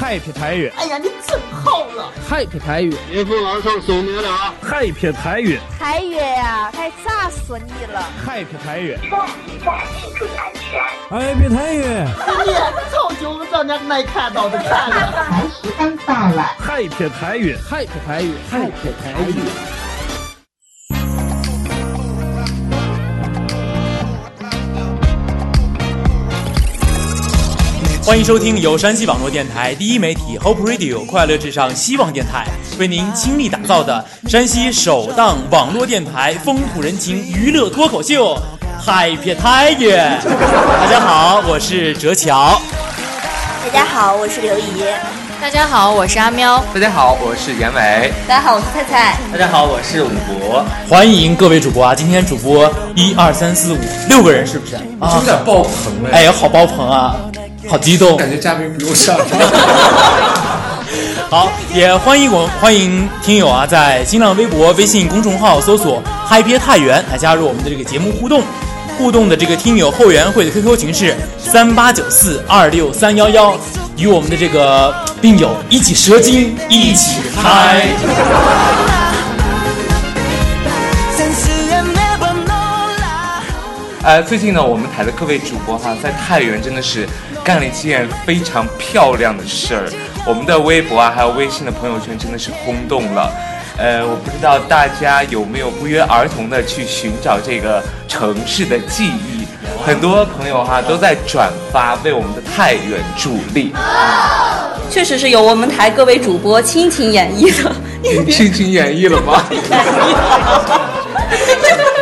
Happy 台语，哎呀，你真好了！Happy 台语，岳父老少送你了。Happy 台语，台语呀，太炸死你了！Happy 台注意安全。Happy 台语，你早就让人没看到的看了。台时间到了。Happy 台语，Happy 台语，Happy 台语。欢迎收听由山西网络电台第一媒体 Hope Radio 快乐至上希望电台为您倾力打造的山西首档网络电台风土人情娱乐脱口秀《Happy 太原》。大家好，我是哲乔。大家好，我是刘怡。大家好，我是阿喵。大家好，我是严伟。大家好，我是菜菜。大家好，我是武博。欢迎各位主播啊！今天主播一二三四五六个人，是不是？啊，有点爆棚哎，好爆棚啊！好激动，感觉嘉宾不用上。好，也欢迎我欢迎听友啊，在新浪微博、微信公众号搜索“嗨别太原”来加入我们的这个节目互动。互动的这个听友后援会的 QQ 群是三八九四二六三幺幺，与我们的这个病友一起蛇精，一起嗨。呃，最近呢，我们台的各位主播哈，在太原真的是干了一件非常漂亮的事儿。我们的微博啊，还有微信的朋友圈真的是轰动了。呃，我不知道大家有没有不约而同的去寻找这个城市的记忆。很多朋友哈都在转发，为我们的太原助力。确实是由我们台各位主播亲情演绎的。亲情演绎了吗？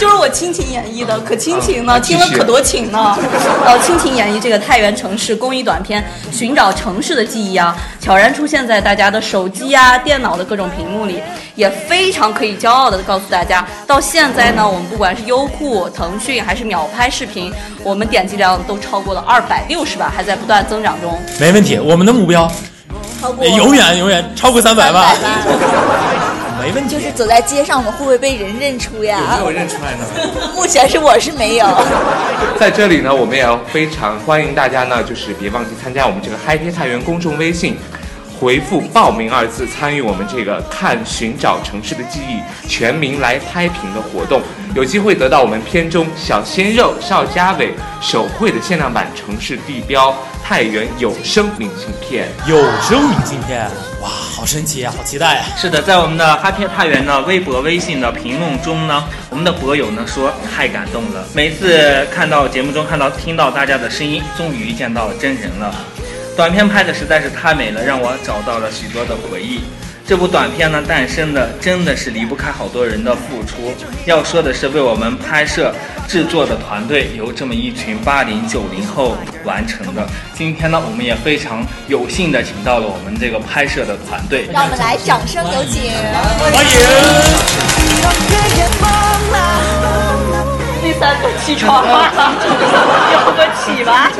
就是我亲情演绎的，可亲情呢，听了可多情呢。呃，亲情演绎这个太原城市公益短片《寻找城市的记忆》啊，悄然出现在大家的手机啊、电脑的各种屏幕里，也非常可以骄傲的告诉大家，到现在呢，我们不管是优酷、腾讯还是秒拍视频，我们点击量都超过了二百六十万，还在不断增长中。没问题，我们的目标超过永远永远超过三百万。没问题，就是走在街上，我们会不会被人认出呀？有没有认出来呢？目前是我是没有。在这里呢，我们也要非常欢迎大家呢，就是别忘记参加我们这个 Happy 太原公众微信，回复“报名”二字，参与我们这个看寻找城市的记忆全民来拍屏的活动，有机会得到我们片中小鲜肉邵佳伟手绘的限量版城市地标太原有声明信片。有声明信片，哇，好神奇啊，好期待啊！是的，在我们的 Happy 太原的微博、微信的评论中呢，我们的博友呢说太感动了，每次看到节目中看到听到大家的声音，终于见到真人了。短片拍的实在是太美了，让我找到了许多的回忆。这部短片呢诞生的真的是离不开好多人的付出。要说的是，为我们拍摄制作的团队由这么一群八零九零后完成的。今天呢，我们也非常有幸的请到了我们这个拍摄的团队，让我们来掌声有请，欢迎。第三个起床了，有个起吧。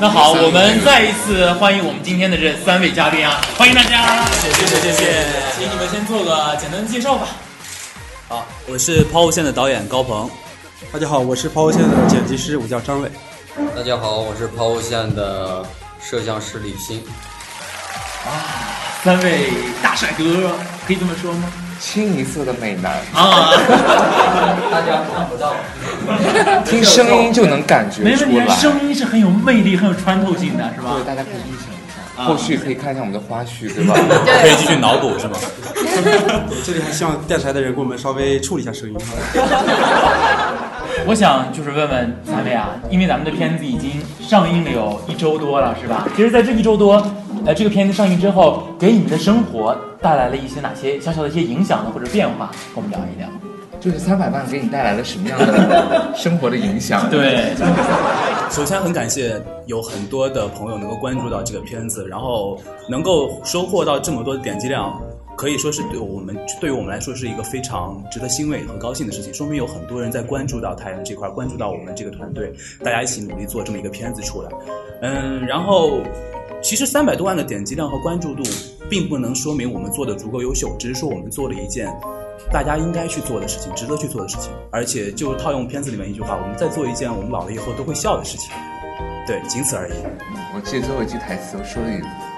那好，我们再一次欢迎我们今天的这三位嘉宾啊！欢迎大家，谢谢谢谢谢，请你们先做个简单的介绍吧。好，我是抛物线的导演高鹏。大家好，我是抛物线的剪辑师，我叫张伟。大家好，我是抛物线的摄像师李鑫。啊，三位大帅哥，可以这么说吗？清一色的美男啊！大家看不到，听声音就能感觉出来。声音是很有魅力、很有穿透性的，是吧？对，大家可以预想一下，后续可以看一下我们的花絮，对吧？可以继续脑补，是吗？这里还希望电视台的人给我们稍微处理一下声音。我想就是问问三位啊，因为咱们的片子已经上映了有一周多了，是吧？其实，在这一周多，呃，这个片子上映之后，给你们的生活带来了一些哪些小小的一些影响呢，或者变化？跟我们聊一聊。就是三百万给你带来了什么样的 生活的影响？对，首先很感谢有很多的朋友能够关注到这个片子，然后能够收获到这么多的点击量。可以说是对我们对于我们来说是一个非常值得欣慰和高兴的事情，说明有很多人在关注到太阳这块，关注到我们这个团队，大家一起努力做这么一个片子出来。嗯，然后其实三百多万的点击量和关注度，并不能说明我们做的足够优秀，只是说我们做了一件大家应该去做的事情，值得去做的事情。而且就套用片子里面一句话，我们在做一件我们老了以后都会笑的事情。对，仅此而已。我记得最后一句台词，我说了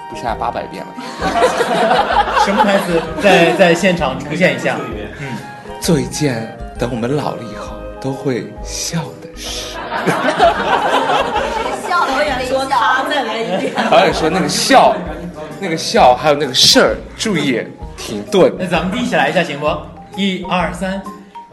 不下八百遍了。什么台词？在在现场出现一下。嗯，做一件等我们老了以后都会笑的事。导演说他再来一遍。导演说那个笑，那个笑还有那个事儿，注意停顿。那咱们一起来一下行不？一二三，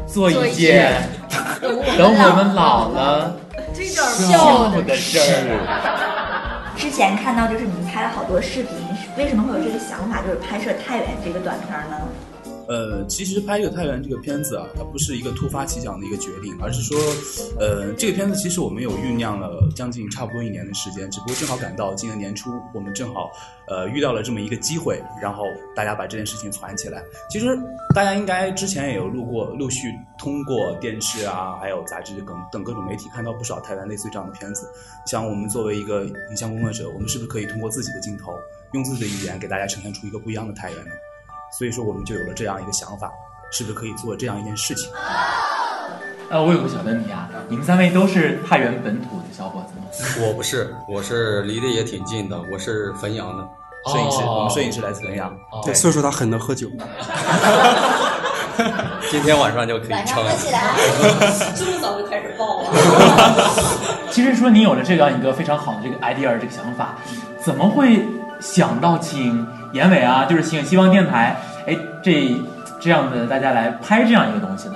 做一件 等我们老了 这点笑的事儿。之前看到就是你们拍了好多视频，为什么会有这个想法，就是拍摄太原这个短片呢？呃，其实拍这个太原这个片子啊，它不是一个突发奇想的一个决定，而是说，呃，这个片子其实我们有酝酿了将近差不多一年的时间，只不过正好赶到今年年初，我们正好呃遇到了这么一个机会，然后大家把这件事情攒起来。其实大家应该之前也有录过，陆续通过电视啊，还有杂志等等各种媒体看到不少太原类似于这样的片子。像我们作为一个影像工作者，我们是不是可以通过自己的镜头，用自己的语言给大家呈现出一个不一样的太原呢？所以说，我们就有了这样一个想法，是不是可以做这样一件事情？呃，我有个小问题啊，你们三位都是太原本土的小伙子吗？我不是，我是离得也挺近的，我是汾阳的摄影师，我们摄影师来自汾阳。对，所以说他很能喝酒。今天晚上就可以唱起来，这么早就开始爆了。其实说你有了这样一个非常好的这个 idea 这个想法，怎么会想到请？严伟啊，就是请希望电台，哎，这这样的大家来拍这样一个东西呢。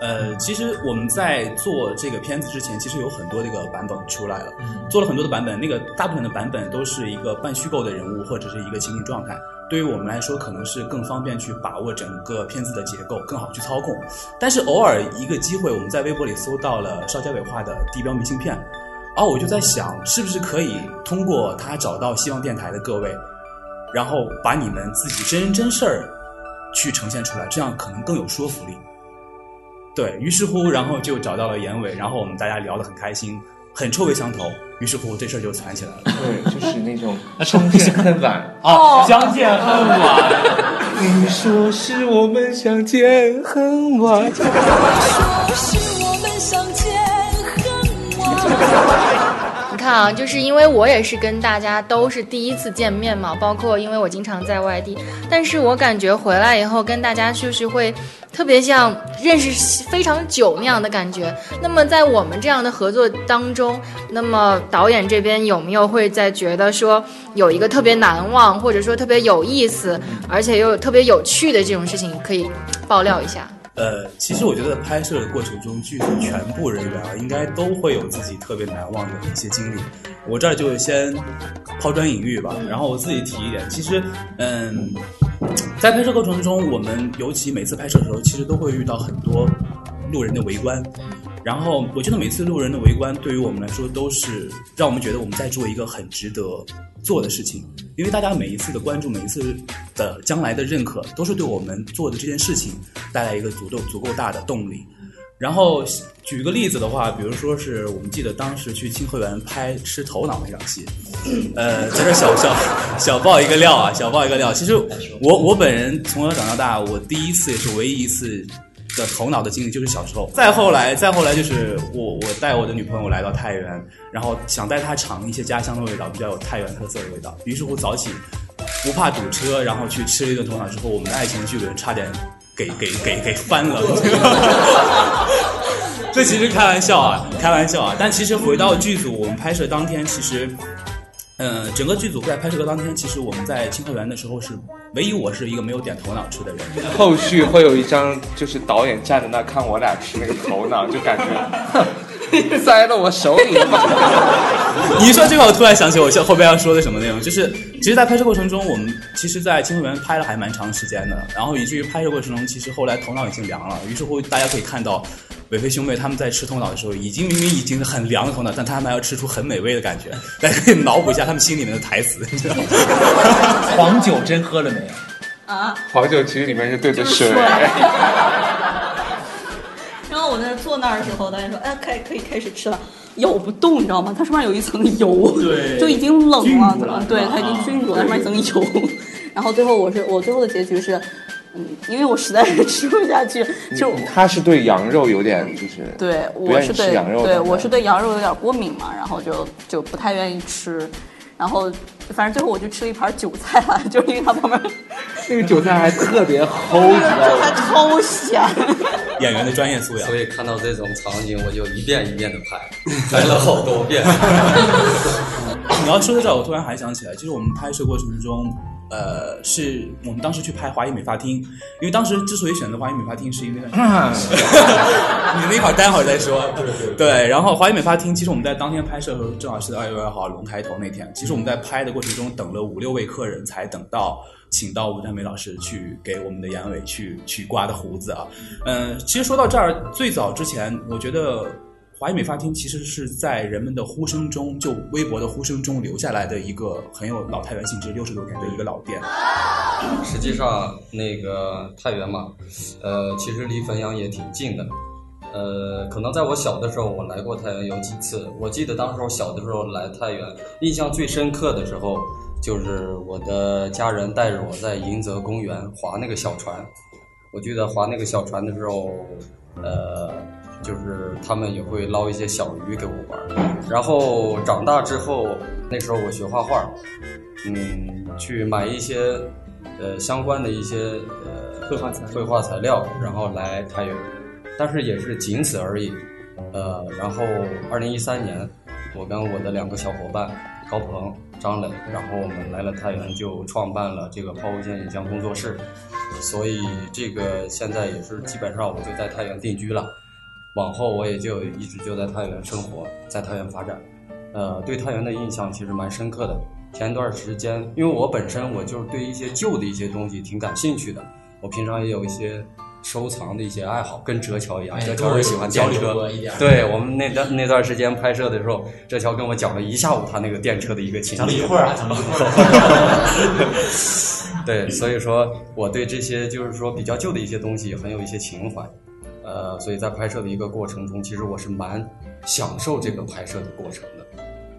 呃，其实我们在做这个片子之前，其实有很多这个版本出来了，做了很多的版本。那个大部分的版本都是一个半虚构的人物或者是一个情景状态，对于我们来说，可能是更方便去把握整个片子的结构，更好去操控。但是偶尔一个机会，我们在微博里搜到了邵家伟画的地标明信片，然后我就在想，是不是可以通过他找到希望电台的各位。然后把你们自己真人真事儿去呈现出来，这样可能更有说服力。对于是乎，然后就找到了严伟，然后我们大家聊得很开心，很臭味相投。于是乎，这事儿就传起来了。对，就是那种相见恨晚啊，相见恨晚。你说是我们相见恨晚。你说是我们相见啊，就是因为我也是跟大家都是第一次见面嘛，包括因为我经常在外地，但是我感觉回来以后跟大家就是会特别像认识非常久那样的感觉。那么在我们这样的合作当中，那么导演这边有没有会在觉得说有一个特别难忘，或者说特别有意思，而且又特别有趣的这种事情可以爆料一下？呃，其实我觉得拍摄的过程中，剧组全部人员啊，应该都会有自己特别难忘的一些经历。我这儿就先抛砖引玉吧，然后我自己提一点。其实，嗯，在拍摄过程中，我们尤其每次拍摄的时候，其实都会遇到很多路人的围观。然后，我觉得每次路人的围观，对于我们来说，都是让我们觉得我们在做一个很值得做的事情。因为大家每一次的关注，每一次的将来的认可，都是对我们做的这件事情带来一个足够足够大的动力。然后举个例子的话，比如说是我们记得当时去清河园拍吃头脑那场戏，呃，在这小小小爆一个料啊，小爆一个料。其实我我本人从小长到大，我第一次也是唯一一次。的头脑的经历就是小时候，再后来，再后来就是我我带我的女朋友来到太原，然后想带她尝一些家乡的味道，比较有太原特色的味道。于是乎早起不怕堵车，然后去吃了一顿头脑之后，我们的爱情剧本差点给给给给翻了。这其实开玩笑啊，开玩笑啊。但其实回到剧组，我们拍摄当天其实。嗯，整个剧组在拍摄的当天，其实我们在清河园的时候是唯一我是一个没有点头脑吃的人。后续会有一张，就是导演站在那看我俩吃那个头脑，就感觉 塞到我手里了。你说这个，我突然想起我后边要说的什么内容，就是其实，在拍摄过程中，我们其实，在清河园拍了还蛮长时间的，然后以至于拍摄过程中，其实后来头脑已经凉了，于是乎大家可以看到。伟飞兄妹他们在吃头脑的时候，已经明明已经很凉的头脑，但他们还要吃出很美味的感觉。大家可以脑补一下他们心里面的台词，你知道吗？黄酒真喝了没有？啊，黄酒其实里面是对着水。我在坐那儿的时候，导演说：“哎，可以可以开始吃了。”咬不动，你知道吗？它上面有一层油，对，就已经冷了，对，它已经菌住了，上面一层油。然后最后我是我最后的结局是。嗯，因为我实在是吃不下去，就他是对羊肉有点就是对，我是对羊肉对我是对羊肉有点过敏嘛，然后就就不太愿意吃，然后反正最后我就吃了一盘韭菜了，就是因为它旁边 那个韭菜还特别齁，你知道它？超咸。演员的专业素养。所以看到这种场景，我就一遍一遍的拍，拍了好多遍。你要说到这，我突然还想起来，就是我们拍摄过程中，呃，是我们当时去拍华谊美发厅，因为当时之所以选择华谊美发厅，是因为 你那会儿待会儿再说。对然后华谊美发厅，其实我们在当天拍摄的时候，正好是二月二号龙抬头那天。其实我们在拍的过程中，等了五六位客人，才等到请到吴占梅老师去给我们的杨伟去去刮的胡子啊。嗯、其实说到这儿，最早之前，我觉得。华谊美发厅其实是在人们的呼声中，就微博的呼声中留下来的一个很有老太原性质、六十多年的一个老店。实际上，那个太原嘛，呃，其实离汾阳也挺近的。呃，可能在我小的时候，我来过太原有几次。我记得当时我小的时候来太原，印象最深刻的时候，就是我的家人带着我在迎泽公园划那个小船。我记得划那个小船的时候，呃，就是他们也会捞一些小鱼给我玩。然后长大之后，那时候我学画画，嗯，去买一些呃相关的一些呃绘画材绘画材料，然后来太原，但是也是仅此而已。呃，然后二零一三年，我跟我的两个小伙伴高鹏、张磊，然后我们来了太原，就创办了这个抛物线影像工作室。所以这个现在也是基本上我就在太原定居了，往后我也就一直就在太原生活，在太原发展。呃，对太原的印象其实蛮深刻的。前段时间，因为我本身我就是对一些旧的一些东西挺感兴趣的，我平常也有一些收藏的一些爱好，跟哲乔一样，哎哲乔是喜欢电交车对我们那段那段时间拍摄的时候，哲乔跟我讲了一下午他那个电车的一个情节，讲了一会儿啊讲了一会儿。对，所以说我对这些就是说比较旧的一些东西很有一些情怀，呃，所以在拍摄的一个过程中，其实我是蛮享受这个拍摄的过程的。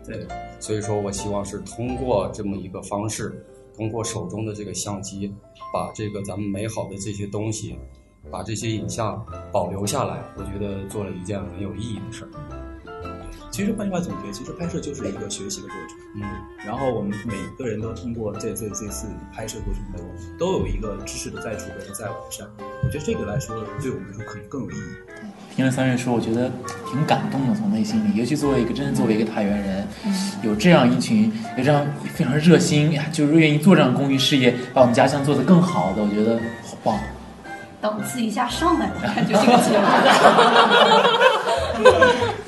对，所以说我希望是通过这么一个方式，通过手中的这个相机，把这个咱们美好的这些东西，把这些影像保留下来，我觉得做了一件很有意义的事儿。其实换句话总结，其实拍摄就是一个学习的过程。嗯，然后我们每个人都通过这这这次拍摄过程中，都有一个知识的在储备和再完善。我觉得这个来说，对我们来说可能更有意义。听了三月说，我觉得挺感动的，从内心里。尤其作为一个真正作为一个太原人，有这样一群有这样非常热心，就是愿意做这样公益事业，把我们家乡做得更好的，我觉得好棒。档次一下上来了，感觉这个节目，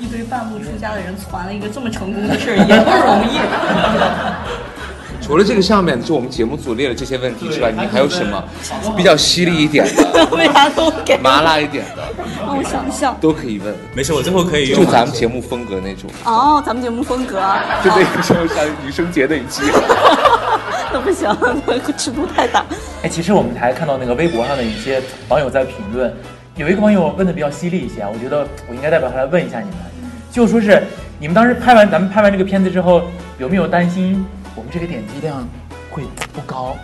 一堆半路出家的人传了一个这么成功的事儿，也不容易。除了这个上面就我们节目组列了这些问题之外，你还有什么比较犀利一点的、为啥都给麻辣一点的让我想想。都可以问？没事，我最后可以用就咱们节目风格那种，哦，咱们节目风格，就那个时候像女生节那一期。那不行，那个尺度太大。哎，其实我们还看到那个微博上的一些网友在评论，有一个网友问的比较犀利一些啊，我觉得我应该代表他来问一下你们，就说是你们当时拍完咱们拍完这个片子之后，有没有担心我们这个点击量会不高？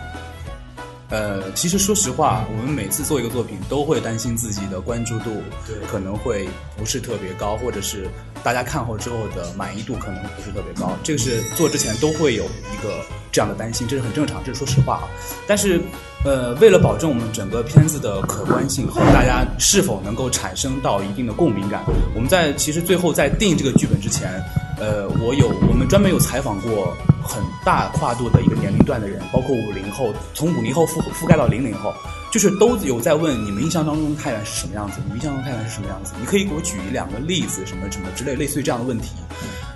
呃，其实说实话，我们每次做一个作品，都会担心自己的关注度可能会不是特别高，或者是大家看后之后的满意度可能不是特别高。这个是做之前都会有一个这样的担心，这是很正常，这是说实话啊。但是，呃，为了保证我们整个片子的可观性和大家是否能够产生到一定的共鸣感，我们在其实最后在定这个剧本之前，呃，我有我们专门有采访过很大跨度的一个年龄段的人，包括五零后，从五零后覆覆盖到零零后，就是都有在问你们印象当中的太原是什么样子，你们印象中的太原是什么样子？你可以给我举一两个例子，什么什么之类，类似于这样的问题。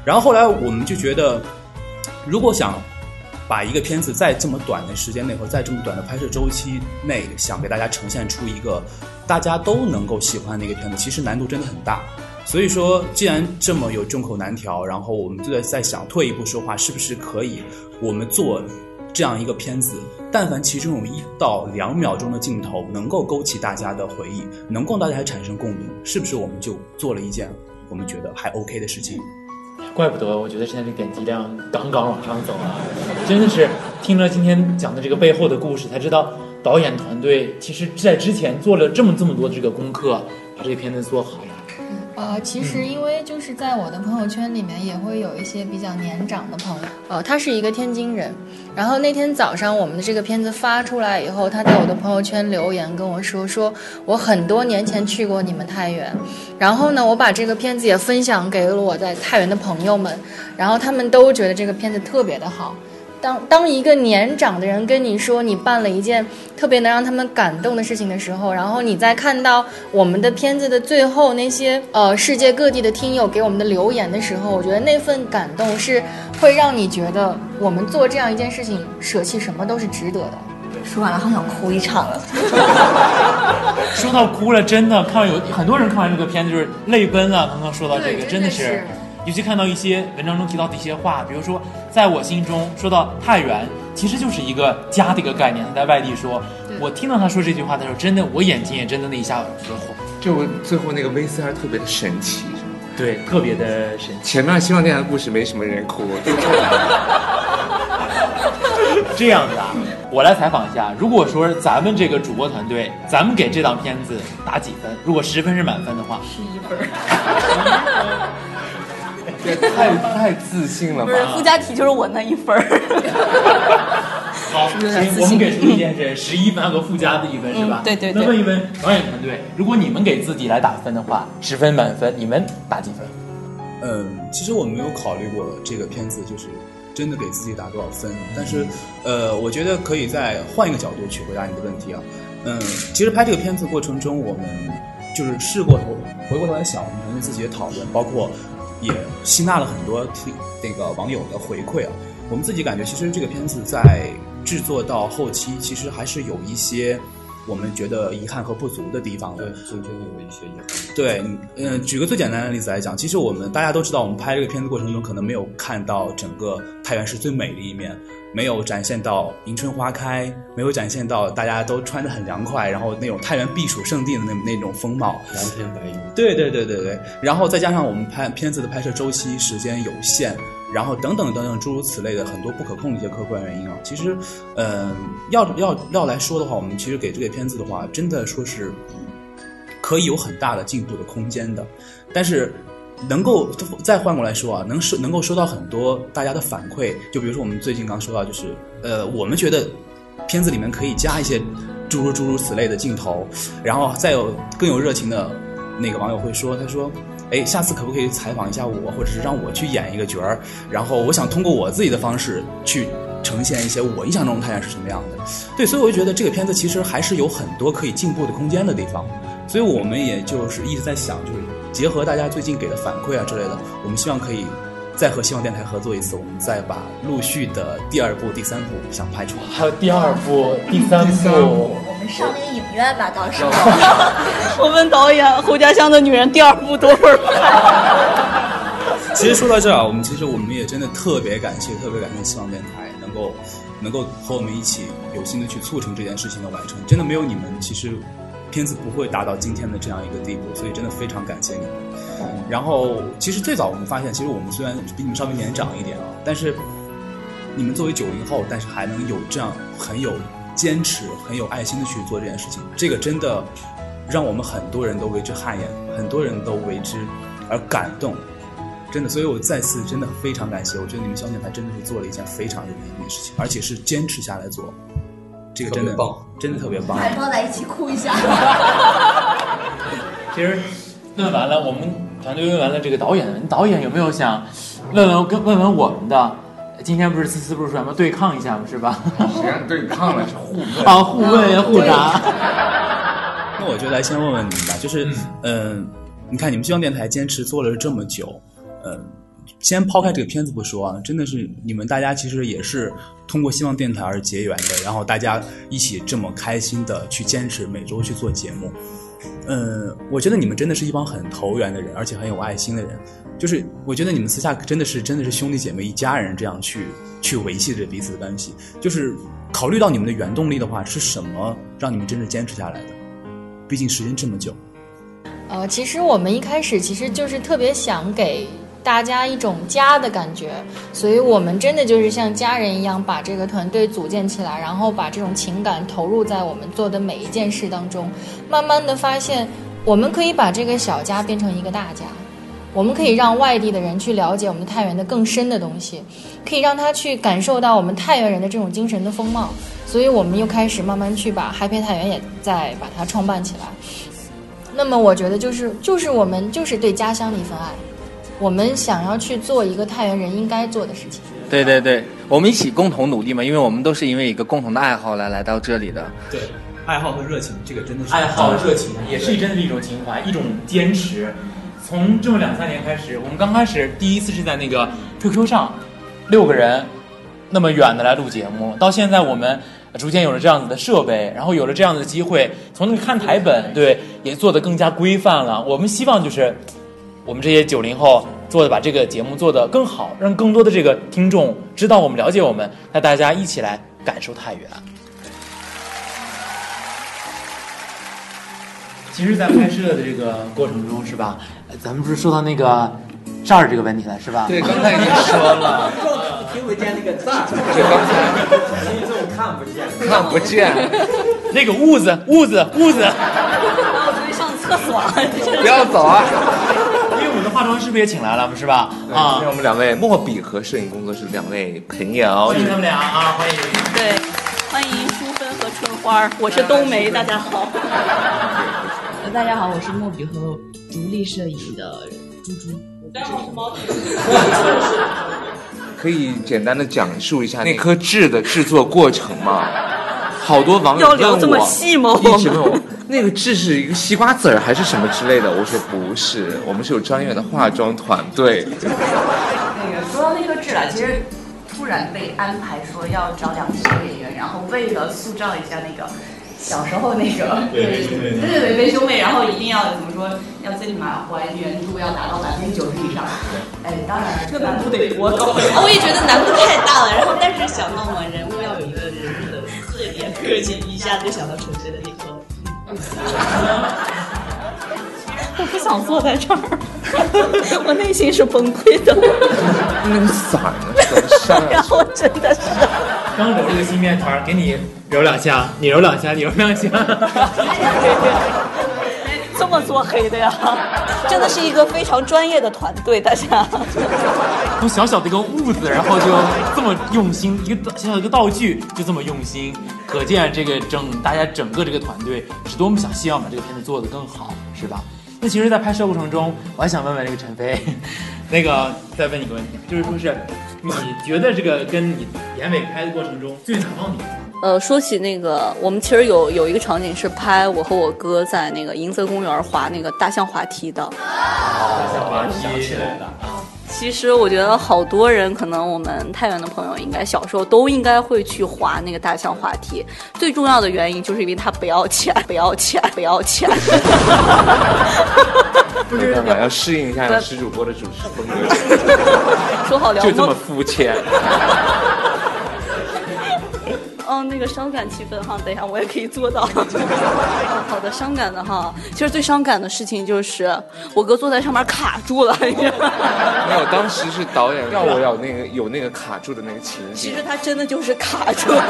然后后来我们就觉得，如果想把一个片子在这么短的时间内，或在这么短的拍摄周期内，想给大家呈现出一个大家都能够喜欢的一个片子，其实难度真的很大。所以说，既然这么有众口难调，然后我们就在在想，退一步说话，是不是可以我们做这样一个片子，但凡其中有一到两秒钟的镜头能够勾起大家的回忆，能够大家产生共鸣，是不是我们就做了一件我们觉得还 OK 的事情？怪不得我觉得现在这点击量杠杠往上走啊！真的是听了今天讲的这个背后的故事，才知道导演团队其实在之前做了这么这么多的这个功课，把这个片子做好了。呃，其实因为就是在我的朋友圈里面也会有一些比较年长的朋友，呃，他是一个天津人，然后那天早上我们的这个片子发出来以后，他在我的朋友圈留言跟我说，说我很多年前去过你们太原，然后呢，我把这个片子也分享给了我在太原的朋友们，然后他们都觉得这个片子特别的好。当当一个年长的人跟你说你办了一件特别能让他们感动的事情的时候，然后你在看到我们的片子的最后那些呃世界各地的听友给我们的留言的时候，我觉得那份感动是会让你觉得我们做这样一件事情舍弃什么都是值得的。说完了，好想哭一场了。说到哭了，真的看完有很多人看完这个片子就是泪奔了。刚刚说到这个，真的是。尤其看到一些文章中提到的一些话，比如说，在我心中说到太原，其实就是一个家的一个概念。他在外地说，我听到他说这句话的时候，真的我眼睛也真的那一下子红。就最后那个 VCR 特别的神奇，是吗？对，特别的神奇。前面希望电台故事没什么人哭。这样子啊，我来采访一下，如果说咱们这个主播团队，咱们给这档片子打几分？如果十分是满分的话，十一分。也太太自信了吧！不是附加题就是我那一分儿。好，行，我们给出意见是十一分和附加的一分是吧？对对对。那问一问导演团队，如果你们给自己来打分的话，十分满分，你们打几分？嗯，其实我没有考虑过这个片子就是真的给自己打多少分，但是呃，我觉得可以再换一个角度去回答你的问题啊。嗯，其实拍这个片子过程中，我们就是试过头回过头来想，我们团队自己也讨论，包括。也吸纳了很多听那个网友的回馈啊，我们自己感觉其实这个片子在制作到后期，其实还是有一些我们觉得遗憾和不足的地方的。对，中间有一些遗憾。对，嗯，举个最简单的例子来讲，其实我们大家都知道，我们拍这个片子过程中，可能没有看到整个太原市最美的一面。没有展现到迎春花开，没有展现到大家都穿得很凉快，然后那种太原避暑胜地的那那种风貌。蓝天白云。对对对对对。然后再加上我们拍片子的拍摄周期时间有限，然后等等等等诸如此类的很多不可控的一些客观原因啊。其实，嗯，要要要来说的话，我们其实给这个片子的话，真的说是可以有很大的进步的空间的，但是。能够再换过来说啊，能收能够收到很多大家的反馈，就比如说我们最近刚说到，就是呃，我们觉得片子里面可以加一些诸如诸如此类的镜头，然后再有更有热情的那个网友会说，他说，哎，下次可不可以采访一下我，或者是让我去演一个角儿，然后我想通过我自己的方式去呈现一些我印象中的太阳是什么样的。对，所以我就觉得这个片子其实还是有很多可以进步的空间的地方，所以我们也就是一直在想，就是。结合大家最近给的反馈啊之类的，我们希望可以再和希望电台合作一次，我们再把陆续的第二部、第三部想拍出来。还有第二部、第三部，上那个影院吧，到时候。我问导演《胡家乡的女人》第二部多会儿拍？其实说到这儿啊，我们其实我们也真的特别感谢，特别感谢希望电台能够能够和我们一起有心的去促成这件事情的完成。真的没有你们，其实。片子不会达到今天的这样一个地步，所以真的非常感谢你们。然后，其实最早我们发现，其实我们虽然比你们稍微年长一点啊，但是你们作为九零后，但是还能有这样很有坚持、很有爱心的去做这件事情，这个真的让我们很多人都为之汗颜，很多人都为之而感动。真的，所以我再次真的非常感谢。我觉得你们小电台真的是做了一件非常有意义的事情，而且是坚持下来做。这个真的棒，真的特别棒。还抱在一起哭一下。其实问完了，我们团队问完了这个导演，导演有没有想问问跟问问我们的？今天不是思思不是说什么对抗一下吗？是吧？谁让对抗了？是互问啊，互问互答。那我就来先问问你们吧，就是嗯，你看你们希望电台坚持做了这么久，嗯。先抛开这个片子不说啊，真的是你们大家其实也是通过希望电台而结缘的，然后大家一起这么开心的去坚持每周去做节目，嗯，我觉得你们真的是一帮很投缘的人，而且很有爱心的人，就是我觉得你们私下真的是真的是兄弟姐妹一家人这样去去维系着彼此的关系，就是考虑到你们的原动力的话，是什么让你们真正坚持下来的？毕竟时间这么久。呃，其实我们一开始其实就是特别想给。大家一种家的感觉。所以我们真的就是像家人一样，把这个团队组建起来，然后把这种情感投入在我们做的每一件事当中，慢慢的发现，我们可以把这个小家变成一个大家。我们可以让外地的人去了解我们太原的更深的东西，可以让他去感受到我们太原人的这种精神的风貌。所以，我们又开始慢慢去把 Happy 太原也在把它创办起来。那么，我觉得就是就是我们就是对家乡的一份爱，我们想要去做一个太原人应该做的事情。对对对，我们一起共同努力嘛，因为我们都是因为一个共同的爱好来来到这里的。对，爱好和热情，这个真的是爱好和热情，也是真的是一种情怀，一种坚持。从这么两三年开始，我们刚开始第一次是在那个 QQ 上，六个人那么远的来录节目，到现在我们逐渐有了这样子的设备，然后有了这样的机会，从那个看台本对也做得更加规范了。我们希望就是我们这些九零后做的把这个节目做得更好，让更多的这个听众知道我们、了解我们，带大家一起来感受太原。其实，在拍摄的这个过程中，是吧？咱们不是说到那个这儿这个问题了，是吧？对，刚才已经说了。听不见那个字儿。对，刚才。听众看不见。看不见。那个痦子，痦子，痦子。我准备上厕所了。不要走啊！因为我们的化妆师不也请来了，是吧？啊，我们两位墨笔和摄影工作室两位朋友，欢迎他们俩啊！欢迎。对，欢迎淑芬和春花，我是冬梅，大家好。大家好，我是墨笔和独立摄影的猪猪。可以简单的讲述一下那颗痣的制作过程吗？好多网友要聊这么细吗？一直问我那个痣是一个西瓜籽儿还是什么之类的。我说不是，我们是有专业的化妆团队。那个说到那颗痣啊，其实突然被安排说要找两个演员，然后为了塑造一下那个。小时候那个，对对对对，对兄妹，然后一定要怎么说，要最起码还原度要达到百分之九十以上。哎，当然这个难度得多高？我也觉得难度太大了。然后，但是想到嘛，人物要有一个人物的特点，个性，一下就想到纯粹的那颗。我不想坐在这儿，我内心是崩溃的。那个嗓子，然后真的是。刚揉这个新面团，给你揉两下，你揉两下，你揉两下。这么做黑的呀？真的是一个非常专业的团队，大家。从小小的一个痦子，然后就这么用心，一个小小一个道具就这么用心，可见这个整大家整个这个团队是多么想希望把这个片子做得更好，是吧？那其实，在拍摄过程中，我还想问问那个陈飞，那个再问你个问题，就是说是，你觉得这个跟你眼尾拍的过程中最难忘的？呃，说起那个，我们其实有有一个场景是拍我和我哥在那个银色公园滑那个大象滑梯的。大象滑梯起来的啊。其实我觉得好多人，可能我们太原的朋友，应该小时候都应该会去滑那个大象滑梯。最重要的原因就是因为它不要钱，不要钱，不要钱。没办法，要适应一下石主播的主持风格。说好聊就这么肤浅。哦，那个伤感气氛哈，等一下我也可以做到。好的，伤感的哈，其实最伤感的事情就是我哥坐在上面卡住了。没有，当时是导演让我要那个有那个卡住的那个情景。其实他真的就是卡住了，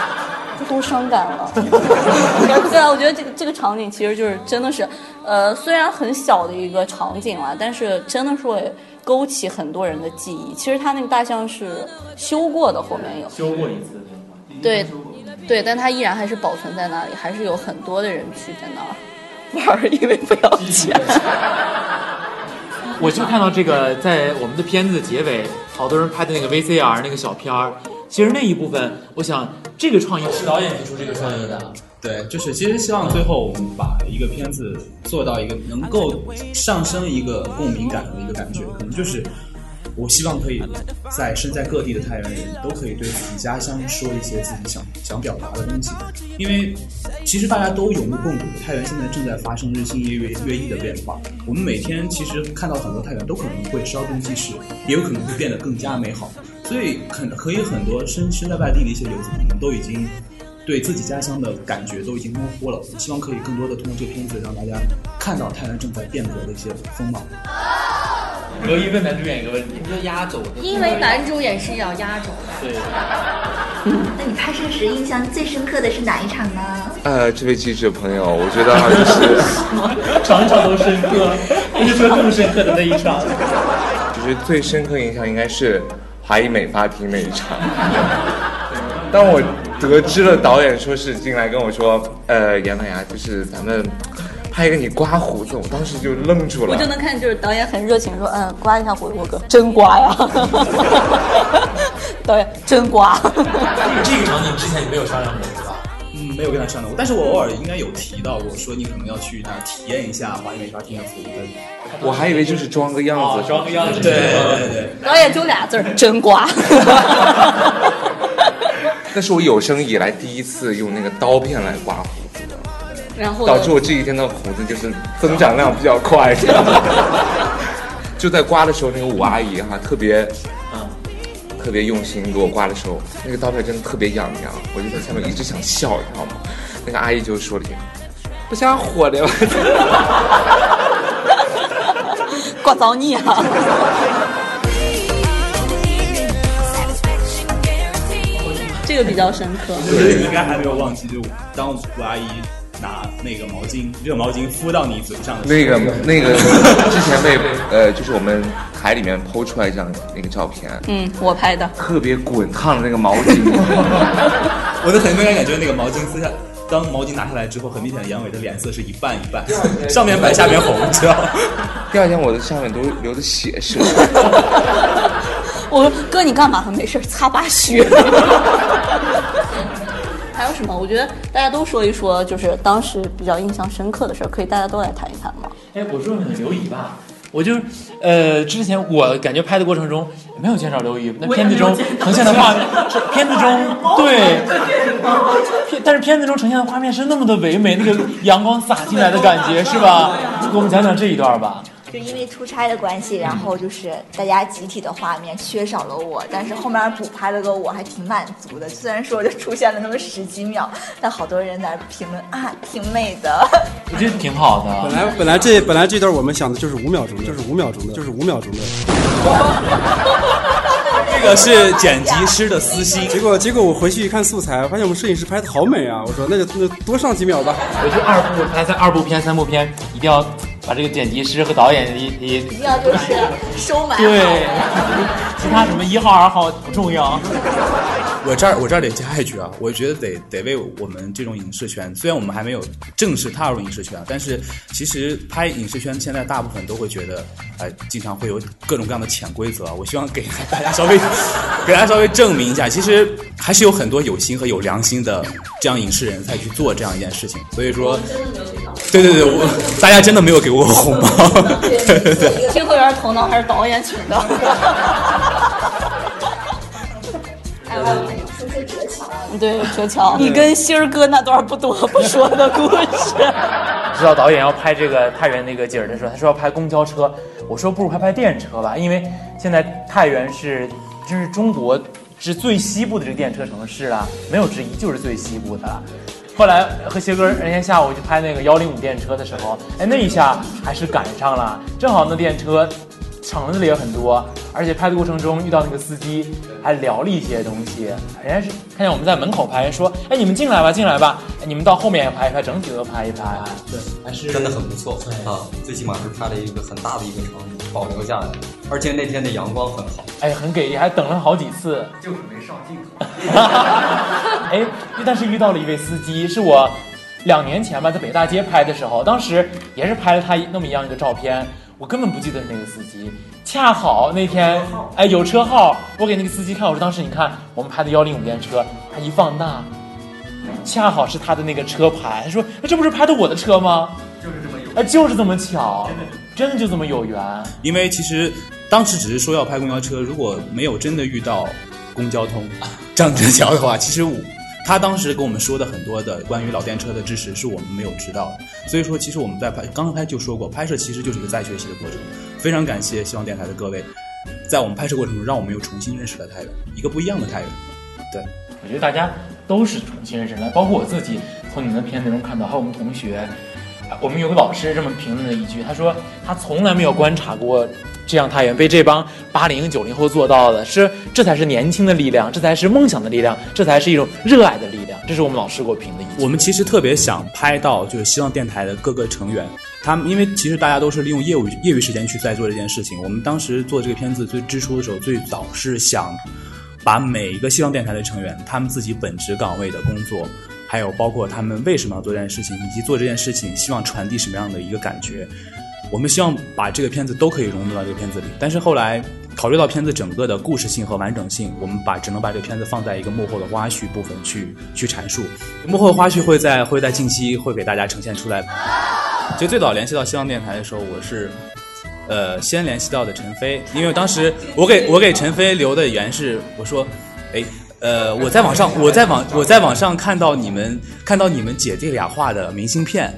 这多伤感了。对啊，我觉得这个这个场景其实就是真的是，呃，虽然很小的一个场景了，但是真的是会勾起很多人的记忆。其实他那个大象是修过的，后面有修过一次。对，对，但它依然还是保存在那里，还是有很多的人去在那儿 玩，因为不要钱。我就看到这个，在我们的片子的结尾，好多人拍的那个 VCR 那个小片儿，其实那一部分，我想这个创意是导演提出这个创意的。对，就是其实希望最后我们把一个片子做到一个能够上升一个共鸣感的一个感觉，可能就是。我希望可以在身在各地的太原人都可以对自己家乡说一些自己想想表达的东西，因为其实大家都有目共睹，太原现在正在发生日新月月月异的变化。我们每天其实看到很多太原都可能会稍纵即逝，也有可能会变得更加美好。所以很可以很多身身在外地的一些游子们都已经对自己家乡的感觉都已经模糊了。希望可以更多的通过这个片子让大家看到太原正在变革的一些风貌。罗伊问男主演一个问题，你说压轴的，因为男主演是要压轴的。对。那你拍摄时印象最深刻的是哪一场呢？呃，这位记者朋友，我觉得啊就是 场场都深刻，你说更深刻的那一场，就是最深刻印象应该是华谊美发厅那一场。当我得知了导演说是进来跟我说，呃，严婉呀，就是咱们拍一个你刮胡子，我当时就愣住了。我就能看，就是导演很热情说，嗯，刮一下胡子，我哥真刮呀。导演真刮。这个场景之前你没有商量过是吧？嗯，没有跟他商量过，但是我偶尔应该有提到过，说你可能要去那体验一下华谊美发厅的服务。我还以为就是装个样子，装个样子。对对对。导演就俩字儿，真刮。那是我有生以来第一次用那个刀片来刮胡子的，然后导致我这几天的胡子就是增长量比较快。就在刮的时候，那个五阿姨哈特别，嗯，特别用心给我刮的时候，那个刀片真的特别痒痒，我就在下面一直想笑，你知道吗？那个阿姨就说了一句：“不想活的。”刮着你啊！这个比较深刻。我觉得你应该还没有忘记，就当五阿姨拿那个毛巾，热毛巾敷到你嘴上的那个那个之前被呃，就是我们台里面剖出来一张那个照片，嗯，我拍的，特别滚烫的那个毛巾，我就很明显感觉那个毛巾撕下，当毛巾拿下来之后，很明显杨伟的脸色是一半一半，上面白下面红，知道？第二天我的下面都流的血是。我说哥，你干嘛？他没事，擦把血。还有什么？我觉得大家都说一说，就是当时比较印象深刻的事儿，可以大家都来谈一谈吗？哎，我说问刘姨吧，我就呃，之前我感觉拍的过程中没有见着刘姨，那片子中呈现的画面，片子中对，片但是片子中呈现的画面是那么的唯美，那个阳光洒进来的感觉是吧？给我们讲讲这一段吧。就因为出差的关系，然后就是大家集体的画面缺少了我，但是后面补拍了个我，还挺满足的。虽然说就出现了那么十几秒，但好多人在评论啊，挺美的。我觉得挺好的。本来本来这本来这段我们想的就是五秒钟，就是五秒钟的，就是五秒钟的。这个是剪辑师的私心。结果结果我回去一看素材，发现我们摄影师拍的好美啊！我说那就那多上几秒吧。我就二部拍在二部片、三部片一定要。把这个剪辑师和导演一一定要就是收买对，其他什么一号二号不重要。我这儿我这儿得加一句啊，我觉得得得为我们这种影视圈，虽然我们还没有正式踏入影视圈，但是其实拍影视圈现在大部分都会觉得，哎，经常会有各种各样的潜规则。我希望给大家稍微 给大家稍微证明一下，其实还是有很多有心和有良心的这样影视人才去做这样一件事情。所以说，对对对，我 大家真的没有给我红包。对对对，听会员头脑还是导演请的。还有说说哲乔，对 哲乔，你跟星儿哥那段不多不说的故事。知道导演要拍这个太原那个景儿的时候，他说要拍公交车，我说不如拍拍电车吧，因为现在太原是就是中国是最西部的这个电车城市了，没有之一，就是最西部的。后来和谢哥那天下午去拍那个幺零五电车的时候，哎，那一下还是赶上了，正好那电车。场子里也很多，而且拍的过程中遇到那个司机，还聊了一些东西。人家是看见我们在门口拍，说：“哎，你们进来吧，进来吧，你们到后面也拍一拍，整体都拍一拍。”对，还是真的很不错啊！最起码是拍了一个很大的一个场景，保留下来。而且那天的阳光很好，哎，很给力，还等了好几次，就是没上镜头。哎，但是遇到了一位司机，是我两年前吧，在北大街拍的时候，当时也是拍了他那么一样一个照片。我根本不记得是那个司机，恰好那天哎有车号，我给那个司机看，我说当时你看我们拍的幺零五电车，他一放大，恰好是他的那个车牌，他说那这不是拍的我的车吗？就是这么有，哎就是这么巧，真的就这么有缘。因为其实当时只是说要拍公交车，如果没有真的遇到公交通张哲桥的话，其实我。他当时跟我们说的很多的关于老电车的知识是我们没有知道的，所以说其实我们在拍刚刚拍就说过，拍摄其实就是一个再学习的过程。非常感谢希望电台的各位，在我们拍摄过程中让我们又重新认识了太原，一个不一样的太原。对，我觉得大家都是重新认识的，包括我自己从你们的片子中看到，还有我们同学，我们有个老师这么评论了一句，他说他从来没有观察过这样太原被这帮八零九零后做到的，是这才是年轻的力量，这才是梦想的力量，这才是一种热爱的力量。这是我们老师给我评的意见。我们其实特别想拍到就是希望电台的各个成员，他们因为其实大家都是利用业务业余时间去在做这件事情。我们当时做这个片子最支出的时候，最早是想把每一个希望电台的成员，他们自己本职岗位的工作，还有包括他们为什么要做这件事情，以及做这件事情希望传递什么样的一个感觉。我们希望把这个片子都可以融入到这个片子里，但是后来考虑到片子整个的故事性和完整性，我们把只能把这个片子放在一个幕后的花絮部分去去阐述。幕后的花絮会在会在近期会给大家呈现出来。其实最早联系到希望电台的时候，我是呃先联系到的陈飞，因为当时我给我给陈飞留的言是我说，哎呃我在网上我在网我在网上看到你们看到你们姐弟俩画的明信片。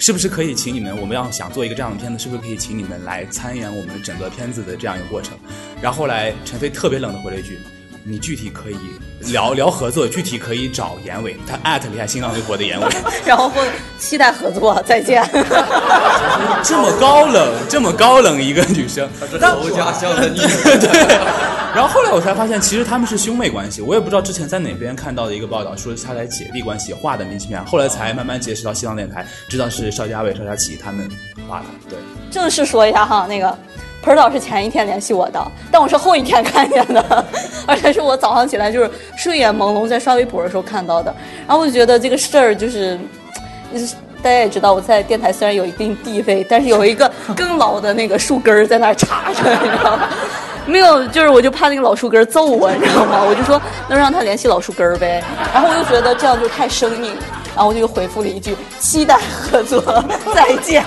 是不是可以请你们？我们要想做一个这样的片子，是不是可以请你们来参演我们整个片子的这样一个过程？然后后来陈飞特别冷的回了一句：“你具体可以聊 聊合作，具体可以找严伟。”他艾特了一下新浪微博的严伟，然后期待合作，再见。这么高冷，这么高冷一个女生，侯家乡的女对。然后后来我才发现，其实他们是兄妹关系。我也不知道之前在哪边看到的一个报道，说是他俩姐弟关系画的明信片。后来才慢慢结识到新浪电台，知道是邵佳伟、邵佳琪他们画的。对，正式说一下哈，那个盆导是前一天联系我的，但我是后一天 看见的，而且是我早上起来就是睡眼朦胧在刷微博的时候看到的。然后我就觉得这个事儿就是，大家也知道我在电台虽然有一定地位，但是有一个 更老的那个树根儿在那儿插着，你知道吗？没有，就是我就怕那个老树根揍我，你知道吗？我就说那让他联系老树根呗。然后我就觉得这样就太生硬，然后我就又回复了一句期待合作，再见。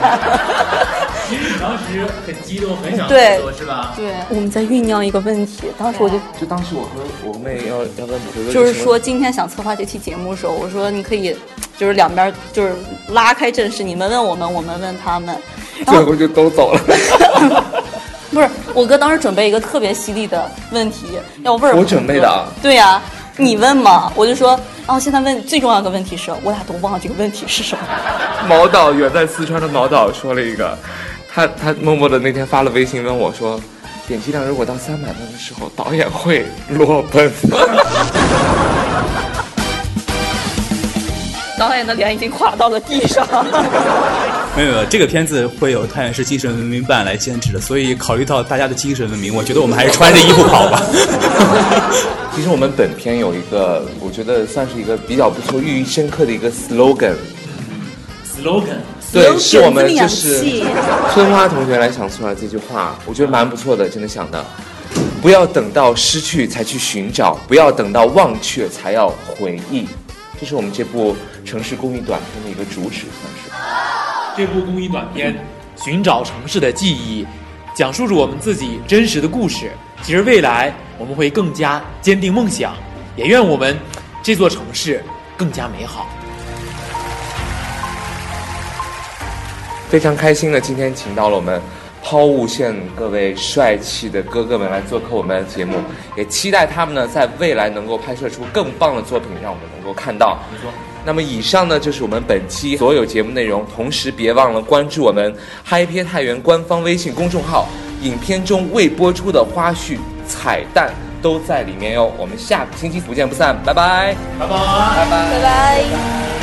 其实你当时很激动，很想合作是吧？对，我们在酝酿一个问题。当时我就就当时我和我妹要要问你，就是说今天想策划这期节目的时候，我说你可以就是两边就是拉开阵势，你们问我们，我们问他们，最后就都走了。不是我哥当时准备一个特别犀利的问题要问我准备的，对呀，你问嘛，我就说，然后现在问最重要的问题是我俩都忘了这个问题是什么。毛导远在四川的毛导说了一个，他他默默的那天发了微信问我说，点击量如果到三百万的时候，导演会裸奔。导演的脸已经垮到了地上。没有没有，这个片子会有太原市精神文明办来监制的，所以考虑到大家的精神文明，我觉得我们还是穿着衣服跑吧。其实我们本片有一个，我觉得算是一个比较不错、寓意深刻的一个 slogan。slogan。对，是我们就是春花同学来想出来这句话，我觉得蛮不错的，真的想的。不要等到失去才去寻找，不要等到忘却才要回忆。这是我们这部城市公益短片的一个主旨，算是。这部公益短片《寻找城市的记忆》，讲述着我们自己真实的故事。其实未来我们会更加坚定梦想，也愿我们这座城市更加美好。非常开心的，今天请到了我们抛物线各位帅气的哥哥们来做客我们的节目，也期待他们呢在未来能够拍摄出更棒的作品，让我们能够看到。你说。那么以上呢就是我们本期所有节目内容，同时别忘了关注我们嗨片太原官方微信公众号，影片中未播出的花絮彩蛋都在里面哟。我们下个星期不见不散，拜拜，拜拜，拜拜，拜拜。